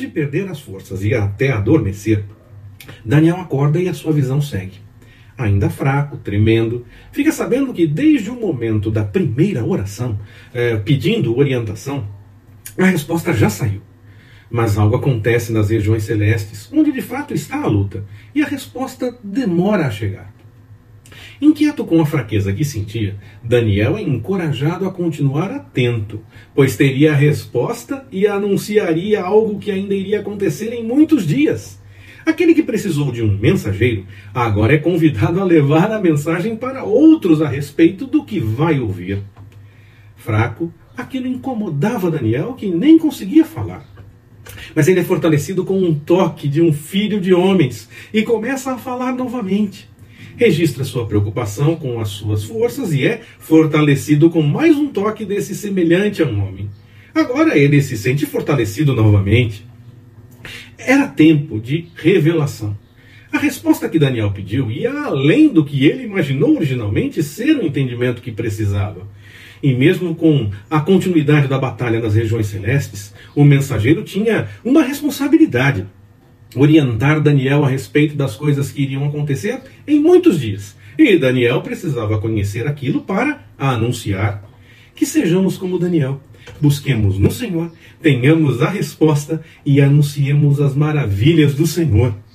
De perder as forças e até adormecer, Daniel acorda e a sua visão segue. Ainda fraco, tremendo, fica sabendo que desde o momento da primeira oração, eh, pedindo orientação, a resposta já saiu. Mas algo acontece nas regiões celestes, onde de fato está a luta, e a resposta demora a chegar. Inquieto com a fraqueza que sentia, Daniel é encorajado a continuar atento, pois teria a resposta e anunciaria algo que ainda iria acontecer em muitos dias. Aquele que precisou de um mensageiro agora é convidado a levar a mensagem para outros a respeito do que vai ouvir. Fraco, aquilo incomodava Daniel, que nem conseguia falar. Mas ele é fortalecido com um toque de um filho de homens e começa a falar novamente registra sua preocupação com as suas forças e é fortalecido com mais um toque desse semelhante a um homem. Agora ele se sente fortalecido novamente. Era tempo de revelação. A resposta que Daniel pediu ia além do que ele imaginou originalmente ser o entendimento que precisava. E mesmo com a continuidade da batalha nas regiões celestes, o mensageiro tinha uma responsabilidade orientar Daniel a respeito das coisas que iriam acontecer em muitos dias. E Daniel precisava conhecer aquilo para anunciar. Que sejamos como Daniel. Busquemos no Senhor, tenhamos a resposta e anunciemos as maravilhas do Senhor.